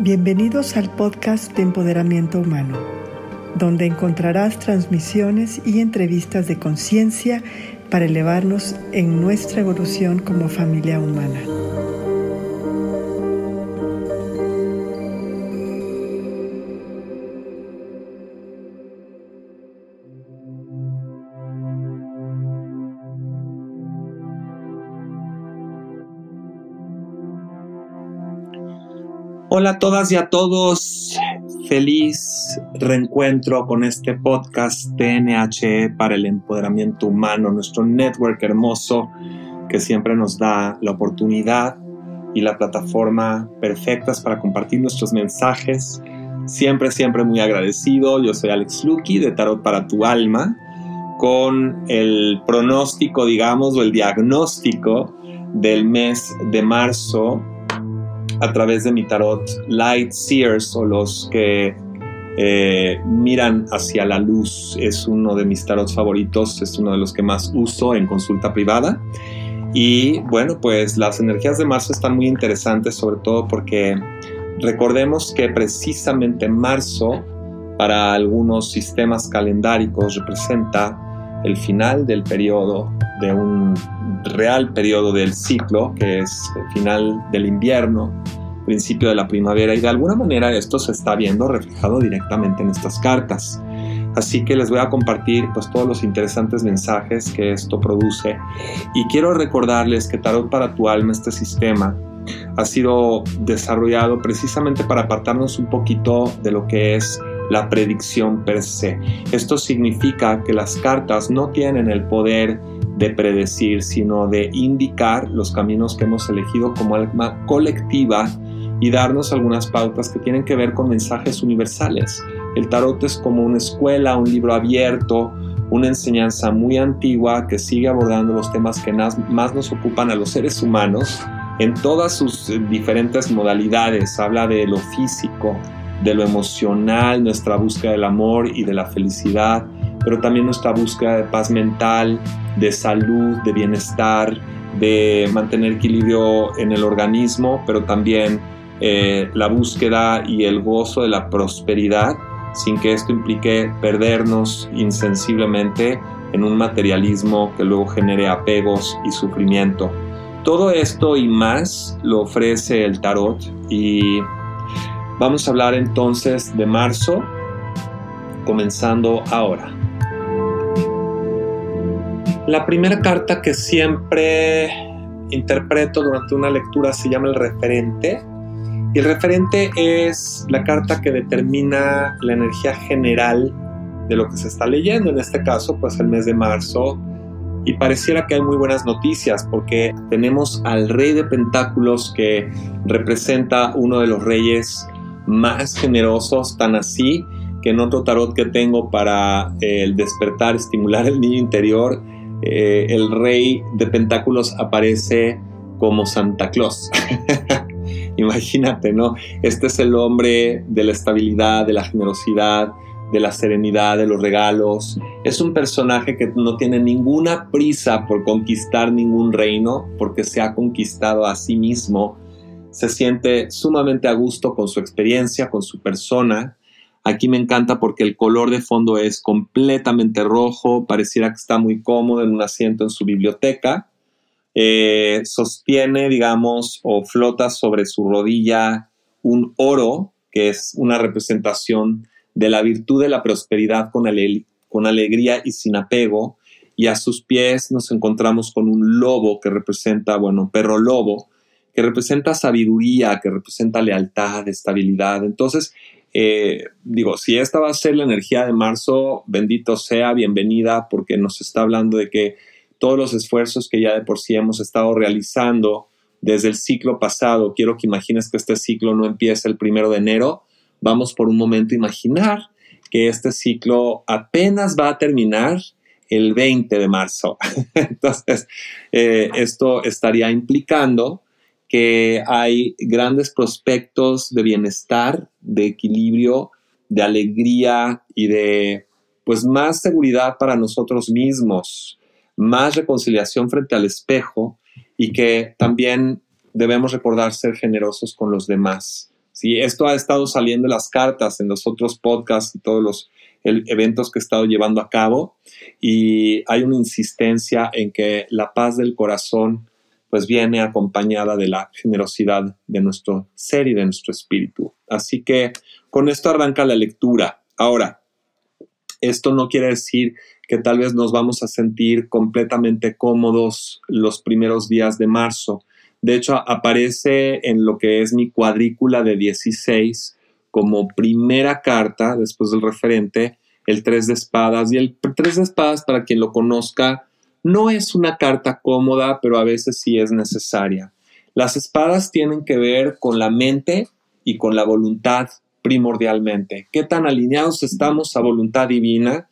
Bienvenidos al podcast de Empoderamiento Humano, donde encontrarás transmisiones y entrevistas de conciencia para elevarnos en nuestra evolución como familia humana. Hola a todas y a todos. Feliz reencuentro con este podcast TNHE para el empoderamiento humano, nuestro network hermoso que siempre nos da la oportunidad y la plataforma perfectas para compartir nuestros mensajes. Siempre, siempre muy agradecido. Yo soy Alex Lucky de Tarot para tu Alma con el pronóstico, digamos, o el diagnóstico del mes de marzo a través de mi tarot Light Seers o los que eh, miran hacia la luz. Es uno de mis tarots favoritos, es uno de los que más uso en consulta privada. Y bueno, pues las energías de marzo están muy interesantes, sobre todo porque recordemos que precisamente marzo para algunos sistemas calendáricos representa el final del periodo, de un real periodo del ciclo, que es el final del invierno, principio de la primavera, y de alguna manera esto se está viendo reflejado directamente en estas cartas. Así que les voy a compartir pues todos los interesantes mensajes que esto produce y quiero recordarles que Tarot para tu alma, este sistema, ha sido desarrollado precisamente para apartarnos un poquito de lo que es la predicción per se. Esto significa que las cartas no tienen el poder de predecir, sino de indicar los caminos que hemos elegido como alma colectiva y darnos algunas pautas que tienen que ver con mensajes universales. El tarot es como una escuela, un libro abierto, una enseñanza muy antigua que sigue abordando los temas que más nos ocupan a los seres humanos en todas sus diferentes modalidades. Habla de lo físico, de lo emocional, nuestra búsqueda del amor y de la felicidad, pero también nuestra búsqueda de paz mental, de salud, de bienestar, de mantener equilibrio en el organismo, pero también eh, la búsqueda y el gozo de la prosperidad, sin que esto implique perdernos insensiblemente en un materialismo que luego genere apegos y sufrimiento. Todo esto y más lo ofrece el tarot y Vamos a hablar entonces de marzo, comenzando ahora. La primera carta que siempre interpreto durante una lectura se llama el referente. Y el referente es la carta que determina la energía general de lo que se está leyendo, en este caso, pues el mes de marzo. Y pareciera que hay muy buenas noticias porque tenemos al rey de pentáculos que representa uno de los reyes más generosos, tan así que en otro tarot que tengo para eh, el despertar, estimular el niño interior, eh, el rey de pentáculos aparece como Santa Claus. Imagínate, ¿no? Este es el hombre de la estabilidad, de la generosidad, de la serenidad, de los regalos. Es un personaje que no tiene ninguna prisa por conquistar ningún reino porque se ha conquistado a sí mismo se siente sumamente a gusto con su experiencia, con su persona. Aquí me encanta porque el color de fondo es completamente rojo, pareciera que está muy cómodo en un asiento en su biblioteca. Eh, sostiene, digamos, o flota sobre su rodilla un oro, que es una representación de la virtud de la prosperidad con, con alegría y sin apego. Y a sus pies nos encontramos con un lobo que representa, bueno, perro lobo, que representa sabiduría, que representa lealtad, estabilidad. Entonces, eh, digo, si esta va a ser la energía de marzo, bendito sea, bienvenida, porque nos está hablando de que todos los esfuerzos que ya de por sí hemos estado realizando desde el ciclo pasado, quiero que imagines que este ciclo no empieza el primero de enero, vamos por un momento a imaginar que este ciclo apenas va a terminar el 20 de marzo. Entonces, eh, esto estaría implicando que hay grandes prospectos de bienestar, de equilibrio, de alegría y de pues más seguridad para nosotros mismos, más reconciliación frente al espejo y que también debemos recordar ser generosos con los demás, ¿sí? Esto ha estado saliendo en las cartas, en los otros podcasts y todos los eventos que he estado llevando a cabo y hay una insistencia en que la paz del corazón pues viene acompañada de la generosidad de nuestro ser y de nuestro espíritu. Así que con esto arranca la lectura. Ahora, esto no quiere decir que tal vez nos vamos a sentir completamente cómodos los primeros días de marzo. De hecho, aparece en lo que es mi cuadrícula de 16 como primera carta, después del referente, el 3 de espadas. Y el 3 de espadas, para quien lo conozca, no es una carta cómoda, pero a veces sí es necesaria. Las espadas tienen que ver con la mente y con la voluntad primordialmente. ¿Qué tan alineados estamos a voluntad divina?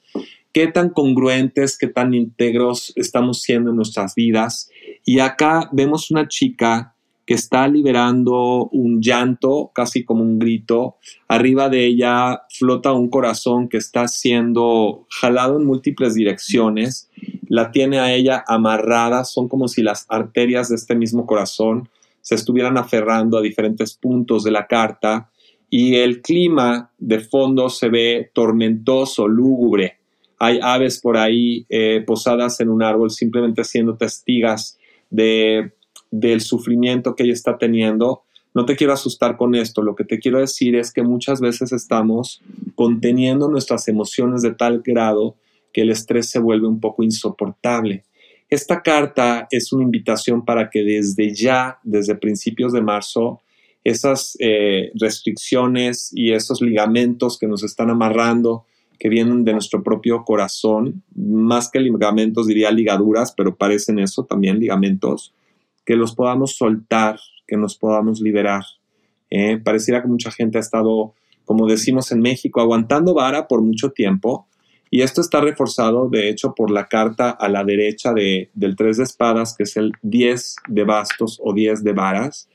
¿Qué tan congruentes, qué tan íntegros estamos siendo en nuestras vidas? Y acá vemos una chica que está liberando un llanto, casi como un grito. Arriba de ella flota un corazón que está siendo jalado en múltiples direcciones. La tiene a ella amarrada, son como si las arterias de este mismo corazón se estuvieran aferrando a diferentes puntos de la carta y el clima de fondo se ve tormentoso, lúgubre. Hay aves por ahí eh, posadas en un árbol simplemente siendo testigas de del sufrimiento que ella está teniendo. No te quiero asustar con esto, lo que te quiero decir es que muchas veces estamos conteniendo nuestras emociones de tal grado que el estrés se vuelve un poco insoportable. Esta carta es una invitación para que desde ya, desde principios de marzo, esas eh, restricciones y esos ligamentos que nos están amarrando, que vienen de nuestro propio corazón, más que ligamentos diría ligaduras, pero parecen eso también, ligamentos, que los podamos soltar, que nos podamos liberar. Eh, pareciera que mucha gente ha estado, como decimos en México, aguantando vara por mucho tiempo. Y esto está reforzado, de hecho, por la carta a la derecha de, del 3 de espadas, que es el 10 de bastos o 10 de varas,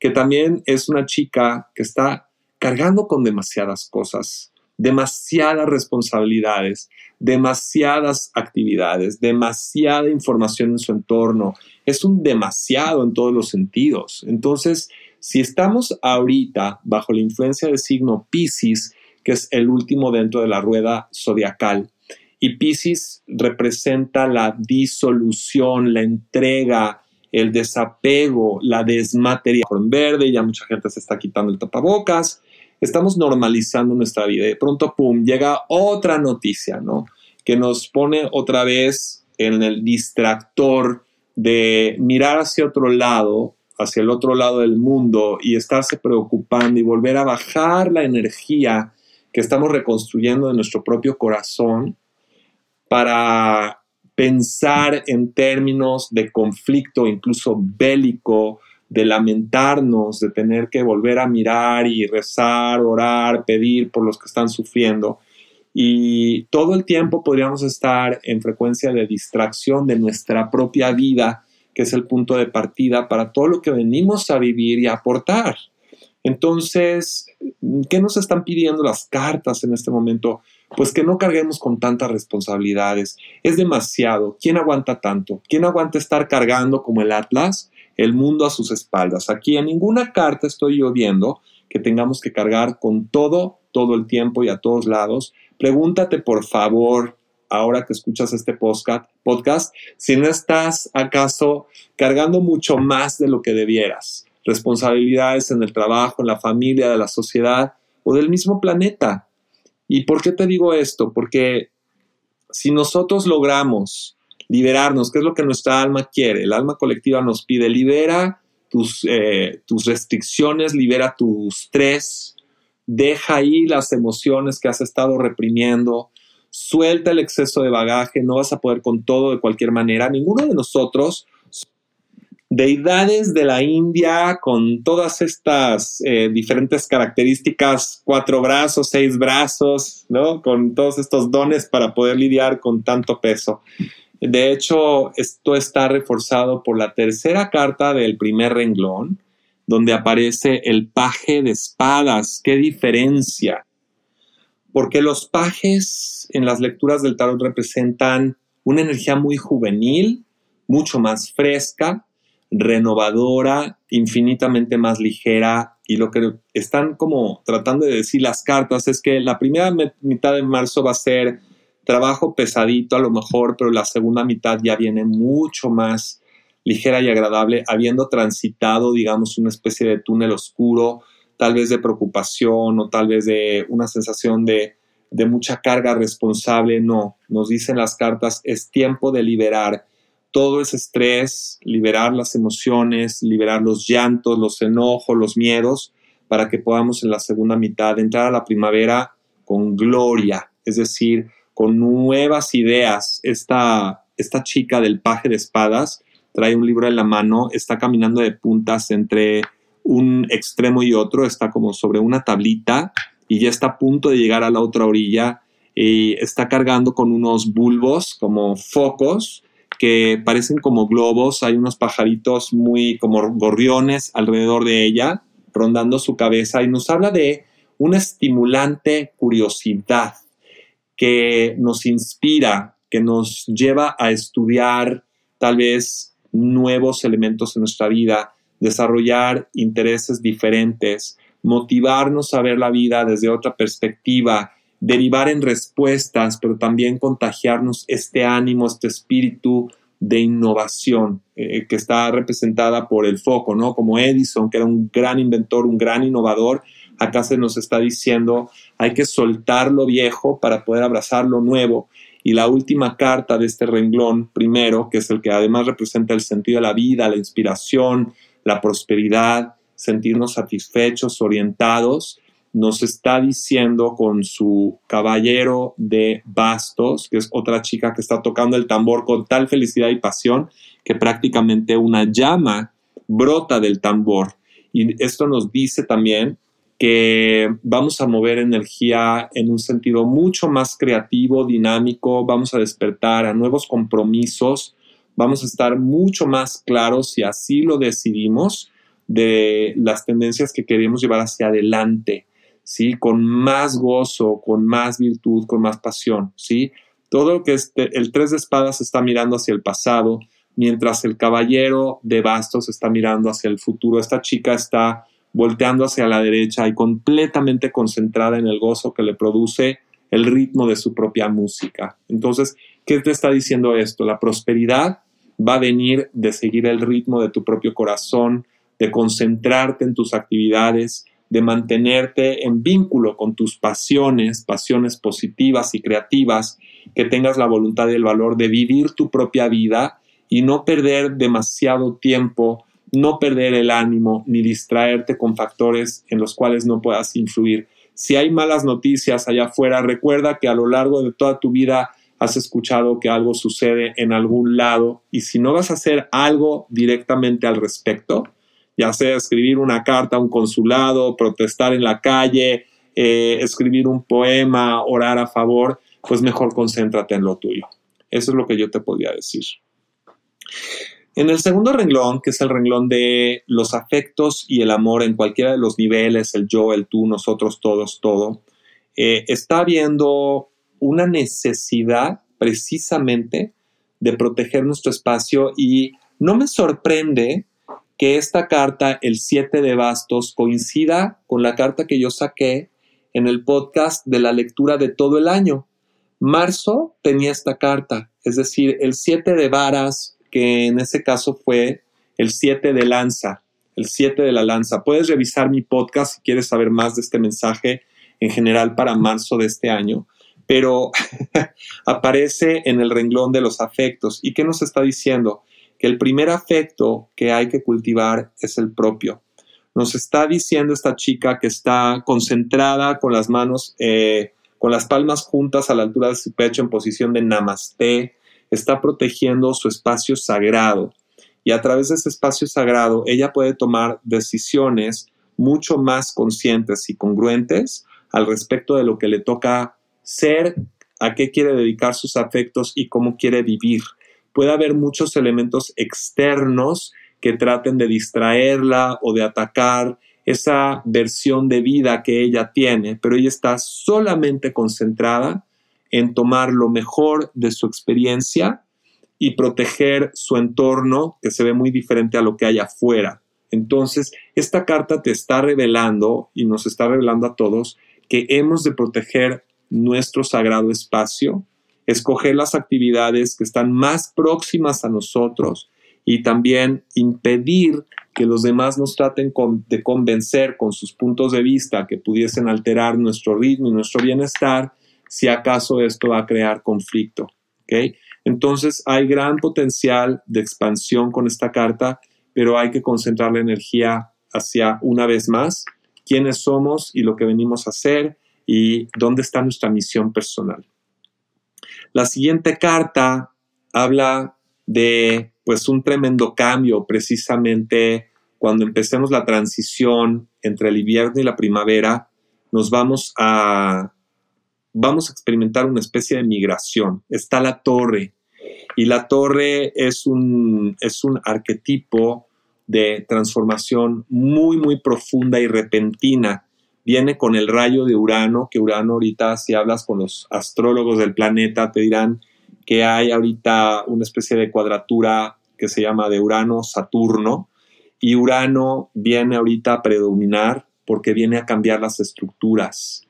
que también es una chica que está cargando con demasiadas cosas, demasiadas responsabilidades, demasiadas actividades, demasiada información en su entorno. Es un demasiado en todos los sentidos. Entonces, si estamos ahorita bajo la influencia del signo Pisces, que es el último dentro de la rueda zodiacal, y Pisces representa la disolución, la entrega, el desapego, la desmaterialización. Verde, ya mucha gente se está quitando el tapabocas estamos normalizando nuestra vida y de pronto, ¡pum!, llega otra noticia, ¿no? Que nos pone otra vez en el distractor de mirar hacia otro lado, hacia el otro lado del mundo y estarse preocupando y volver a bajar la energía que estamos reconstruyendo de nuestro propio corazón para pensar en términos de conflicto, incluso bélico, de lamentarnos, de tener que volver a mirar y rezar, orar, pedir por los que están sufriendo. Y todo el tiempo podríamos estar en frecuencia de distracción de nuestra propia vida, que es el punto de partida para todo lo que venimos a vivir y aportar. Entonces, ¿qué nos están pidiendo las cartas en este momento? Pues que no carguemos con tantas responsabilidades. Es demasiado. ¿Quién aguanta tanto? ¿Quién aguanta estar cargando como el Atlas el mundo a sus espaldas. Aquí en ninguna carta estoy yo viendo que tengamos que cargar con todo, todo el tiempo y a todos lados. Pregúntate, por favor, ahora que escuchas este podcast, podcast, si no estás acaso cargando mucho más de lo que debieras. Responsabilidades en el trabajo, en la familia, de la sociedad o del mismo planeta. ¿Y por qué te digo esto? Porque si nosotros logramos liberarnos, que es lo que nuestra alma quiere. El alma colectiva nos pide, libera tus, eh, tus restricciones, libera tu estrés, deja ahí las emociones que has estado reprimiendo, suelta el exceso de bagaje, no vas a poder con todo de cualquier manera. Ninguno de nosotros, deidades de la India con todas estas eh, diferentes características, cuatro brazos, seis brazos, ¿no? Con todos estos dones para poder lidiar con tanto peso. De hecho, esto está reforzado por la tercera carta del primer renglón, donde aparece el paje de espadas. ¡Qué diferencia! Porque los pajes en las lecturas del tarot representan una energía muy juvenil, mucho más fresca, renovadora, infinitamente más ligera y lo que están como tratando de decir las cartas es que la primera mitad de marzo va a ser trabajo pesadito a lo mejor, pero la segunda mitad ya viene mucho más ligera y agradable, habiendo transitado, digamos, una especie de túnel oscuro, tal vez de preocupación o tal vez de una sensación de, de mucha carga responsable. No, nos dicen las cartas, es tiempo de liberar todo ese estrés, liberar las emociones, liberar los llantos, los enojos, los miedos, para que podamos en la segunda mitad entrar a la primavera con gloria, es decir, con nuevas ideas. Esta, esta chica del paje de espadas trae un libro en la mano, está caminando de puntas entre un extremo y otro, está como sobre una tablita y ya está a punto de llegar a la otra orilla y está cargando con unos bulbos como focos que parecen como globos, hay unos pajaritos muy como gorriones alrededor de ella, rondando su cabeza, y nos habla de una estimulante curiosidad que nos inspira, que nos lleva a estudiar tal vez nuevos elementos en nuestra vida, desarrollar intereses diferentes, motivarnos a ver la vida desde otra perspectiva, derivar en respuestas, pero también contagiarnos este ánimo, este espíritu de innovación eh, que está representada por el foco, ¿no? Como Edison, que era un gran inventor, un gran innovador, acá se nos está diciendo hay que soltar lo viejo para poder abrazar lo nuevo. Y la última carta de este renglón, primero, que es el que además representa el sentido de la vida, la inspiración, la prosperidad, sentirnos satisfechos, orientados, nos está diciendo con su caballero de bastos, que es otra chica que está tocando el tambor con tal felicidad y pasión que prácticamente una llama brota del tambor. Y esto nos dice también que vamos a mover energía en un sentido mucho más creativo, dinámico, vamos a despertar a nuevos compromisos, vamos a estar mucho más claros si así lo decidimos de las tendencias que queremos llevar hacia adelante. ¿Sí? Con más gozo, con más virtud, con más pasión, ¿sí? Todo lo que este, el tres de espadas está mirando hacia el pasado, mientras el caballero de bastos está mirando hacia el futuro. Esta chica está volteando hacia la derecha y completamente concentrada en el gozo que le produce el ritmo de su propia música. Entonces, ¿qué te está diciendo esto? La prosperidad va a venir de seguir el ritmo de tu propio corazón, de concentrarte en tus actividades, de mantenerte en vínculo con tus pasiones, pasiones positivas y creativas, que tengas la voluntad y el valor de vivir tu propia vida y no perder demasiado tiempo, no perder el ánimo ni distraerte con factores en los cuales no puedas influir. Si hay malas noticias allá afuera, recuerda que a lo largo de toda tu vida has escuchado que algo sucede en algún lado y si no vas a hacer algo directamente al respecto, ya sea escribir una carta a un consulado, protestar en la calle, eh, escribir un poema, orar a favor, pues mejor concéntrate en lo tuyo. Eso es lo que yo te podría decir. En el segundo renglón, que es el renglón de los afectos y el amor en cualquiera de los niveles, el yo, el tú, nosotros, todos, todo, eh, está habiendo una necesidad precisamente de proteger nuestro espacio y no me sorprende que esta carta, el 7 de bastos, coincida con la carta que yo saqué en el podcast de la lectura de todo el año. Marzo tenía esta carta, es decir, el 7 de varas, que en ese caso fue el 7 de lanza, el 7 de la lanza. Puedes revisar mi podcast si quieres saber más de este mensaje en general para marzo de este año, pero aparece en el renglón de los afectos. ¿Y qué nos está diciendo? Que el primer afecto que hay que cultivar es el propio. Nos está diciendo esta chica que está concentrada con las manos, eh, con las palmas juntas a la altura de su pecho en posición de namaste, está protegiendo su espacio sagrado. Y a través de ese espacio sagrado, ella puede tomar decisiones mucho más conscientes y congruentes al respecto de lo que le toca ser, a qué quiere dedicar sus afectos y cómo quiere vivir puede haber muchos elementos externos que traten de distraerla o de atacar esa versión de vida que ella tiene, pero ella está solamente concentrada en tomar lo mejor de su experiencia y proteger su entorno que se ve muy diferente a lo que hay afuera. Entonces, esta carta te está revelando y nos está revelando a todos que hemos de proteger nuestro sagrado espacio, escoger las actividades que están más próximas a nosotros y también impedir que los demás nos traten de convencer con sus puntos de vista que pudiesen alterar nuestro ritmo y nuestro bienestar, si acaso esto va a crear conflicto. Entonces hay gran potencial de expansión con esta carta, pero hay que concentrar la energía hacia una vez más quiénes somos y lo que venimos a hacer y dónde está nuestra misión personal. La siguiente carta habla de pues un tremendo cambio precisamente cuando empecemos la transición entre el invierno y la primavera, nos vamos a vamos a experimentar una especie de migración. Está la torre y la torre es un es un arquetipo de transformación muy muy profunda y repentina viene con el rayo de Urano, que Urano ahorita si hablas con los astrólogos del planeta te dirán que hay ahorita una especie de cuadratura que se llama de Urano-Saturno y Urano viene ahorita a predominar porque viene a cambiar las estructuras.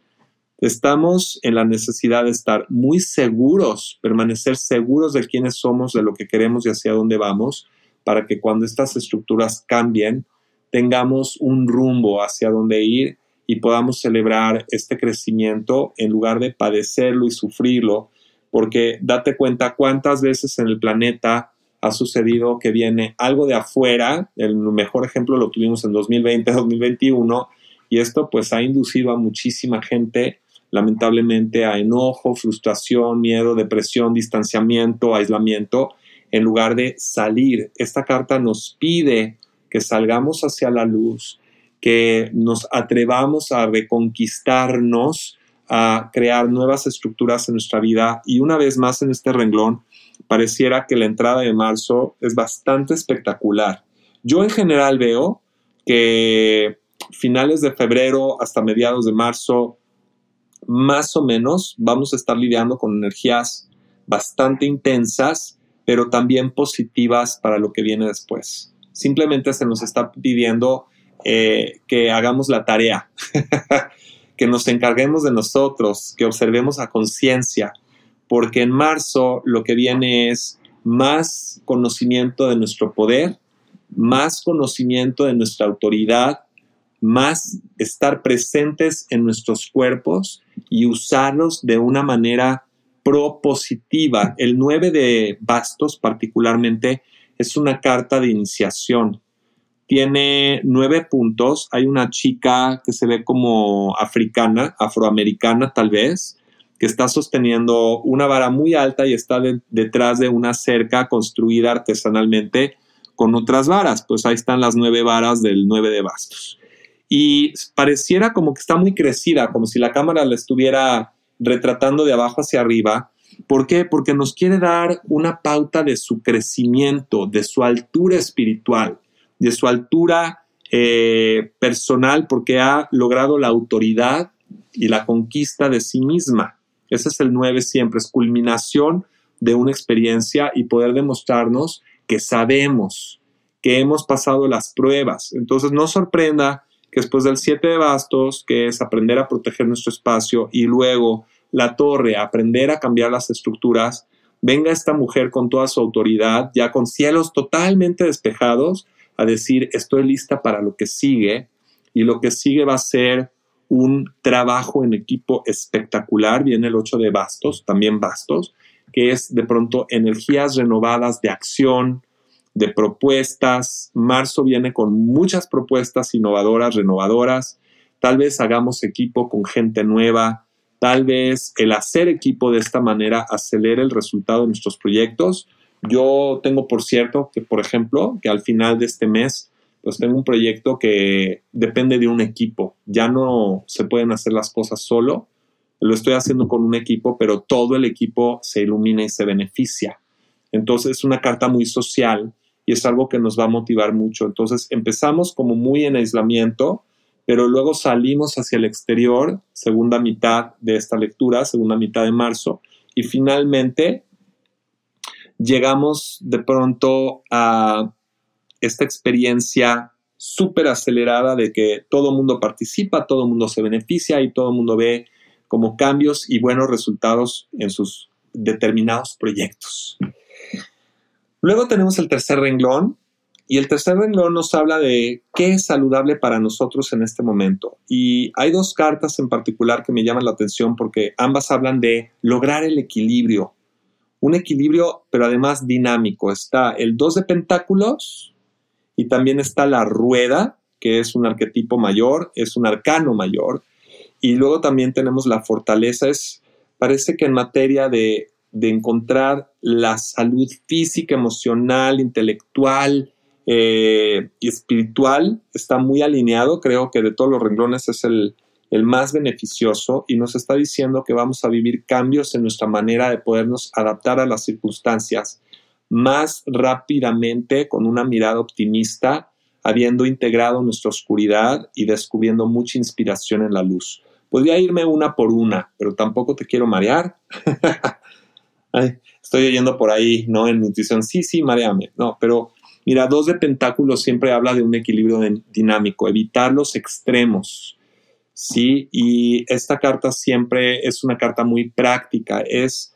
Estamos en la necesidad de estar muy seguros, permanecer seguros de quiénes somos, de lo que queremos y hacia dónde vamos, para que cuando estas estructuras cambien, tengamos un rumbo hacia dónde ir y podamos celebrar este crecimiento en lugar de padecerlo y sufrirlo, porque date cuenta cuántas veces en el planeta ha sucedido que viene algo de afuera, el mejor ejemplo lo tuvimos en 2020, 2021, y esto pues ha inducido a muchísima gente lamentablemente a enojo, frustración, miedo, depresión, distanciamiento, aislamiento, en lugar de salir. Esta carta nos pide que salgamos hacia la luz, que nos atrevamos a reconquistarnos, a crear nuevas estructuras en nuestra vida y una vez más en este renglón pareciera que la entrada de marzo es bastante espectacular. Yo en general veo que finales de febrero hasta mediados de marzo, más o menos, vamos a estar lidiando con energías bastante intensas, pero también positivas para lo que viene después. Simplemente se nos está pidiendo eh, que hagamos la tarea, que nos encarguemos de nosotros, que observemos a conciencia, porque en marzo lo que viene es más conocimiento de nuestro poder, más conocimiento de nuestra autoridad, más estar presentes en nuestros cuerpos y usarlos de una manera propositiva. El 9 de bastos particularmente es una carta de iniciación tiene nueve puntos. Hay una chica que se ve como africana, afroamericana tal vez, que está sosteniendo una vara muy alta y está detrás de una cerca construida artesanalmente con otras varas. Pues ahí están las nueve varas del nueve de bastos. Y pareciera como que está muy crecida, como si la cámara la estuviera retratando de abajo hacia arriba. ¿Por qué? Porque nos quiere dar una pauta de su crecimiento, de su altura espiritual de su altura eh, personal porque ha logrado la autoridad y la conquista de sí misma. Ese es el 9 siempre, es culminación de una experiencia y poder demostrarnos que sabemos, que hemos pasado las pruebas. Entonces no sorprenda que después del 7 de bastos, que es aprender a proteger nuestro espacio, y luego la torre, aprender a cambiar las estructuras, venga esta mujer con toda su autoridad, ya con cielos totalmente despejados, a decir estoy lista para lo que sigue y lo que sigue va a ser un trabajo en equipo espectacular. Viene el 8 de bastos, también bastos, que es de pronto energías renovadas de acción, de propuestas. Marzo viene con muchas propuestas innovadoras, renovadoras. Tal vez hagamos equipo con gente nueva. Tal vez el hacer equipo de esta manera acelere el resultado de nuestros proyectos yo tengo por cierto que, por ejemplo, que al final de este mes, pues tengo un proyecto que depende de un equipo. Ya no se pueden hacer las cosas solo. Lo estoy haciendo con un equipo, pero todo el equipo se ilumina y se beneficia. Entonces es una carta muy social y es algo que nos va a motivar mucho. Entonces empezamos como muy en aislamiento, pero luego salimos hacia el exterior, segunda mitad de esta lectura, segunda mitad de marzo, y finalmente llegamos de pronto a esta experiencia súper acelerada de que todo el mundo participa, todo el mundo se beneficia y todo el mundo ve como cambios y buenos resultados en sus determinados proyectos. Luego tenemos el tercer renglón, y el tercer renglón nos habla de qué es saludable para nosotros en este momento. Y hay dos cartas en particular que me llaman la atención porque ambas hablan de lograr el equilibrio. Un equilibrio, pero además dinámico. Está el 2 de pentáculos y también está la rueda, que es un arquetipo mayor, es un arcano mayor. Y luego también tenemos la fortaleza. Es, parece que en materia de, de encontrar la salud física, emocional, intelectual, eh, y espiritual está muy alineado, creo que de todos los renglones es el, el más beneficioso y nos está diciendo que vamos a vivir cambios en nuestra manera de podernos adaptar a las circunstancias más rápidamente con una mirada optimista, habiendo integrado nuestra oscuridad y descubriendo mucha inspiración en la luz. Podría irme una por una, pero tampoco te quiero marear. estoy oyendo por ahí, ¿no? En mi intuición, sí, sí, mareame. No, pero Mira, dos de pentáculos siempre habla de un equilibrio dinámico, evitar los extremos. ¿Sí? Y esta carta siempre es una carta muy práctica, es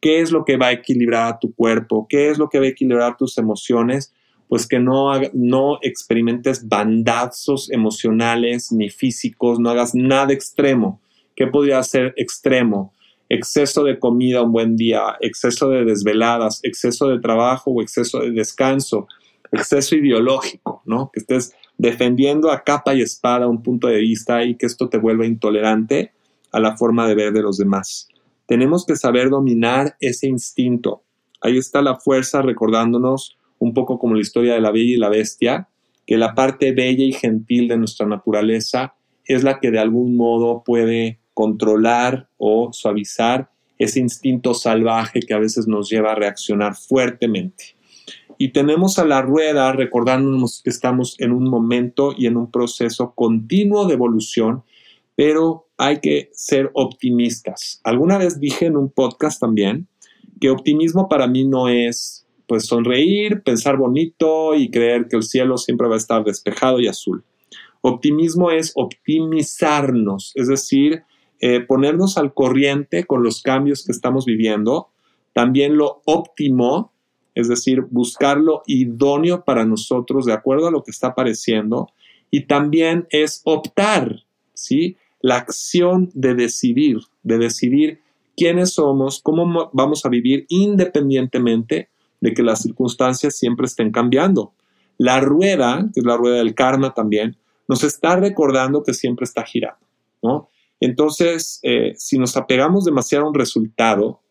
qué es lo que va a equilibrar a tu cuerpo, qué es lo que va a equilibrar tus emociones, pues que no, no experimentes bandazos emocionales ni físicos, no hagas nada extremo. ¿Qué podría ser extremo? exceso de comida un buen día, exceso de desveladas, exceso de trabajo o exceso de descanso, exceso ideológico, ¿no? Que estés defendiendo a capa y espada un punto de vista y que esto te vuelva intolerante a la forma de ver de los demás. Tenemos que saber dominar ese instinto. Ahí está la fuerza recordándonos un poco como la historia de la bella y la bestia, que la parte bella y gentil de nuestra naturaleza es la que de algún modo puede controlar o suavizar ese instinto salvaje que a veces nos lleva a reaccionar fuertemente. Y tenemos a la rueda recordándonos que estamos en un momento y en un proceso continuo de evolución, pero hay que ser optimistas. Alguna vez dije en un podcast también que optimismo para mí no es pues sonreír, pensar bonito y creer que el cielo siempre va a estar despejado y azul. Optimismo es optimizarnos, es decir, eh, ponernos al corriente con los cambios que estamos viviendo, también lo óptimo, es decir, buscar lo idóneo para nosotros de acuerdo a lo que está apareciendo, y también es optar, ¿sí? La acción de decidir, de decidir quiénes somos, cómo vamos a vivir independientemente de que las circunstancias siempre estén cambiando. La rueda, que es la rueda del karma también, nos está recordando que siempre está girando, ¿no? Entonces, eh, si nos apegamos demasiado a un resultado,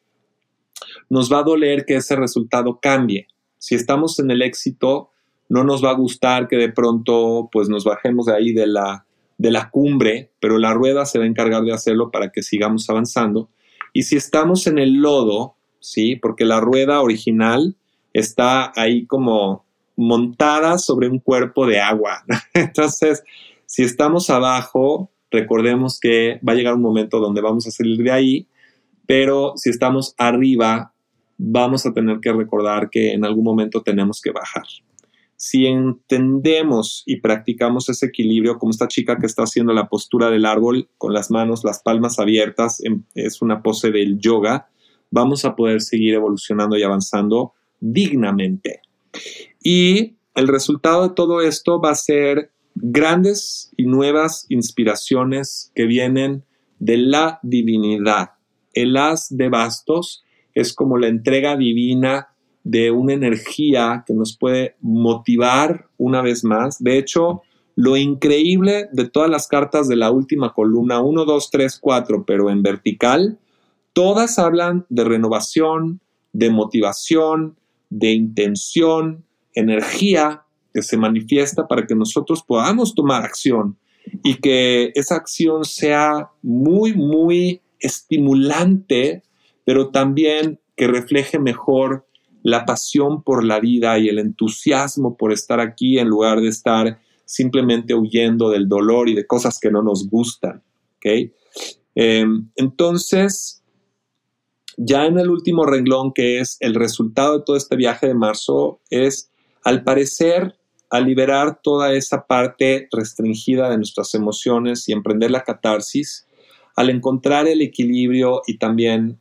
nos va a doler que ese resultado cambie. Si estamos en el éxito, no nos va a gustar que de pronto pues nos bajemos de ahí de la, de la cumbre, pero la rueda se va a encargar de hacerlo para que sigamos avanzando. Y si estamos en el lodo, ¿sí? Porque la rueda original está ahí como montada sobre un cuerpo de agua. Entonces, si estamos abajo, recordemos que va a llegar un momento donde vamos a salir de ahí, pero si estamos arriba, vamos a tener que recordar que en algún momento tenemos que bajar. Si entendemos y practicamos ese equilibrio, como esta chica que está haciendo la postura del árbol con las manos, las palmas abiertas, es una pose del yoga, vamos a poder seguir evolucionando y avanzando dignamente. Y el resultado de todo esto va a ser grandes y nuevas inspiraciones que vienen de la divinidad. El as de bastos es como la entrega divina de una energía que nos puede motivar una vez más. De hecho, lo increíble de todas las cartas de la última columna, 1, 2, 3, 4, pero en vertical, todas hablan de renovación, de motivación, de intención, energía, que se manifiesta para que nosotros podamos tomar acción y que esa acción sea muy, muy estimulante, pero también que refleje mejor la pasión por la vida y el entusiasmo por estar aquí en lugar de estar simplemente huyendo del dolor y de cosas que no nos gustan. Em, entonces, ya en el último renglón, que es el resultado de todo este viaje de marzo, es, al parecer, a liberar toda esa parte restringida de nuestras emociones y emprender la catarsis, al encontrar el equilibrio y también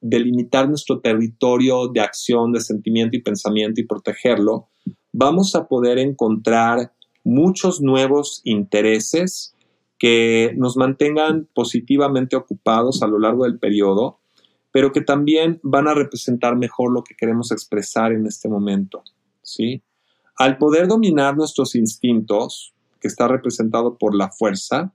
delimitar nuestro territorio de acción, de sentimiento y pensamiento y protegerlo, vamos a poder encontrar muchos nuevos intereses que nos mantengan positivamente ocupados a lo largo del periodo, pero que también van a representar mejor lo que queremos expresar en este momento, ¿sí? Al poder dominar nuestros instintos, que está representado por la fuerza,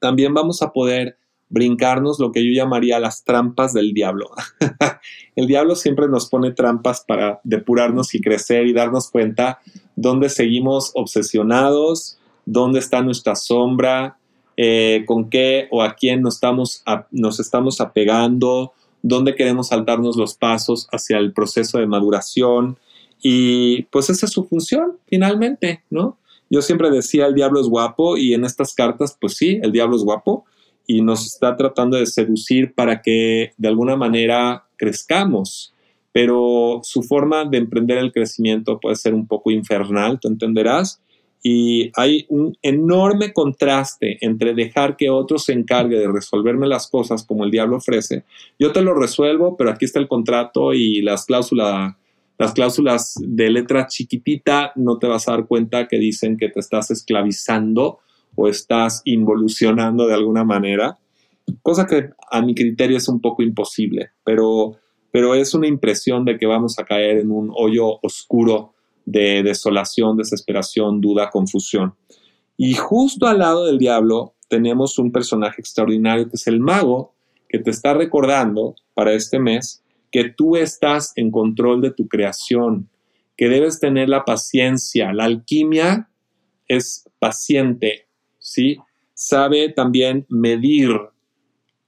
también vamos a poder brincarnos lo que yo llamaría las trampas del diablo. el diablo siempre nos pone trampas para depurarnos y crecer y darnos cuenta dónde seguimos obsesionados, dónde está nuestra sombra, eh, con qué o a quién nos estamos, nos estamos apegando, dónde queremos saltarnos los pasos hacia el proceso de maduración. Y pues esa es su función, finalmente, ¿no? Yo siempre decía, el diablo es guapo y en estas cartas, pues sí, el diablo es guapo y nos está tratando de seducir para que de alguna manera crezcamos. Pero su forma de emprender el crecimiento puede ser un poco infernal, tú entenderás. Y hay un enorme contraste entre dejar que otro se encargue de resolverme las cosas como el diablo ofrece. Yo te lo resuelvo, pero aquí está el contrato y las cláusulas las cláusulas de letra chiquitita no te vas a dar cuenta que dicen que te estás esclavizando o estás involucionando de alguna manera, cosa que a mi criterio es un poco imposible, pero, pero es una impresión de que vamos a caer en un hoyo oscuro de desolación, desesperación, duda, confusión. Y justo al lado del diablo tenemos un personaje extraordinario que es el mago, que te está recordando para este mes que tú estás en control de tu creación, que debes tener la paciencia. La alquimia es paciente, ¿sí? Sabe también medir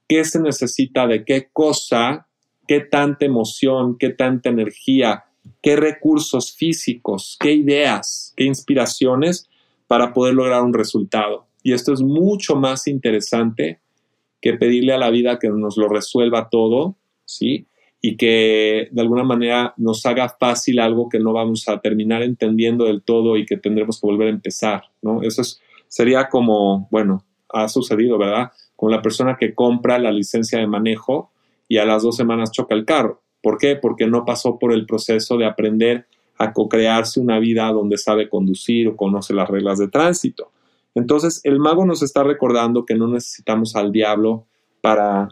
qué se necesita de qué cosa, qué tanta emoción, qué tanta energía, qué recursos físicos, qué ideas, qué inspiraciones para poder lograr un resultado. Y esto es mucho más interesante que pedirle a la vida que nos lo resuelva todo, ¿sí? y que de alguna manera nos haga fácil algo que no vamos a terminar entendiendo del todo y que tendremos que volver a empezar, ¿no? Eso es, sería como, bueno, ha sucedido, ¿verdad? Con la persona que compra la licencia de manejo y a las dos semanas choca el carro. ¿Por qué? Porque no pasó por el proceso de aprender a co-crearse una vida donde sabe conducir o conoce las reglas de tránsito. Entonces, el mago nos está recordando que no necesitamos al diablo para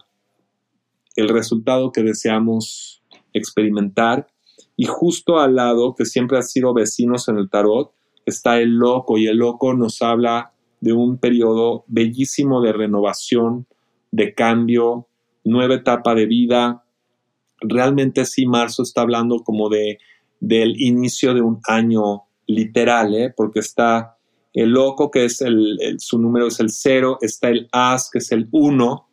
el resultado que deseamos experimentar. Y justo al lado, que siempre ha sido vecinos en el tarot, está el loco y el loco nos habla de un periodo bellísimo de renovación, de cambio, nueva etapa de vida. Realmente sí, marzo está hablando como de del inicio de un año literal, ¿eh? porque está el loco, que es el, su número es el cero, está el as, que es el uno,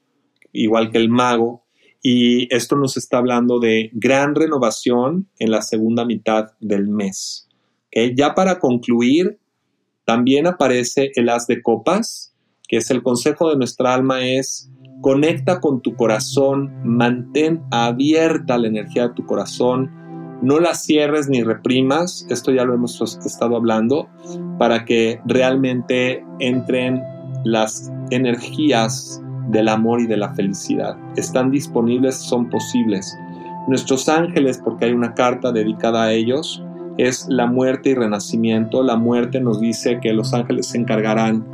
igual que el mago, y esto nos está hablando de gran renovación en la segunda mitad del mes. Ya para concluir, también aparece el as de copas, que es el consejo de nuestra alma es conecta con tu corazón, mantén abierta la energía de tu corazón, no la cierres ni reprimas, esto ya lo hemos estado hablando, para que realmente entren las energías del amor y de la felicidad. Están disponibles, son posibles. Nuestros ángeles, porque hay una carta dedicada a ellos, es la muerte y renacimiento. La muerte nos dice que los ángeles se encargarán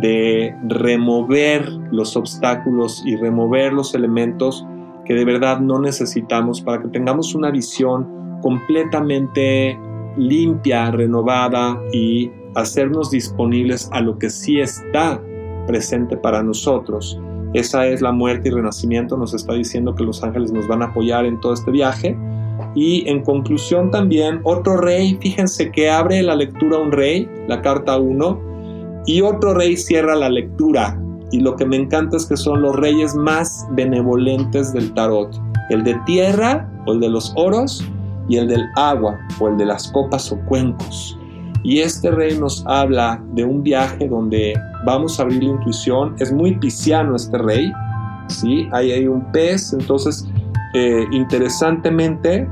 de remover los obstáculos y remover los elementos que de verdad no necesitamos para que tengamos una visión completamente limpia, renovada y hacernos disponibles a lo que sí está presente para nosotros. Esa es la muerte y renacimiento, nos está diciendo que los ángeles nos van a apoyar en todo este viaje. Y en conclusión también, otro rey, fíjense que abre la lectura un rey, la carta 1, y otro rey cierra la lectura. Y lo que me encanta es que son los reyes más benevolentes del tarot. El de tierra o el de los oros y el del agua o el de las copas o cuencos. Y este rey nos habla de un viaje donde vamos a abrir la intuición. Es muy pisciano este rey, ¿sí? Ahí hay un pez, entonces eh, interesantemente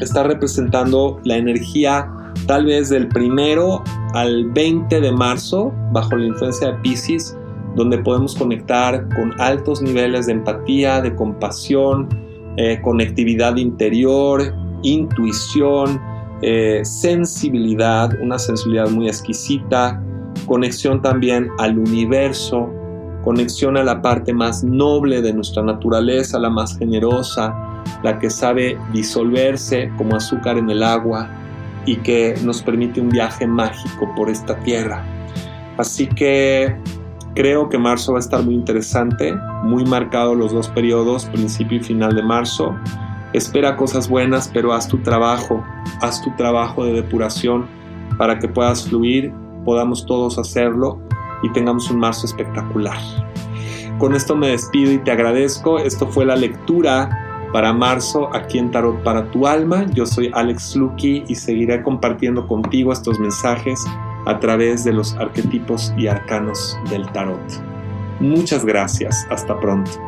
está representando la energía tal vez del primero al 20 de marzo, bajo la influencia de Pisces, donde podemos conectar con altos niveles de empatía, de compasión, eh, conectividad interior, intuición, eh, sensibilidad, una sensibilidad muy exquisita, conexión también al universo, conexión a la parte más noble de nuestra naturaleza, la más generosa, la que sabe disolverse como azúcar en el agua y que nos permite un viaje mágico por esta tierra. Así que creo que marzo va a estar muy interesante, muy marcado los dos periodos, principio y final de marzo. Espera cosas buenas, pero haz tu trabajo, haz tu trabajo de depuración para que puedas fluir, podamos todos hacerlo y tengamos un marzo espectacular. Con esto me despido y te agradezco. Esto fue la lectura para marzo aquí en Tarot para tu alma. Yo soy Alex Lucky y seguiré compartiendo contigo estos mensajes a través de los arquetipos y arcanos del tarot. Muchas gracias. Hasta pronto.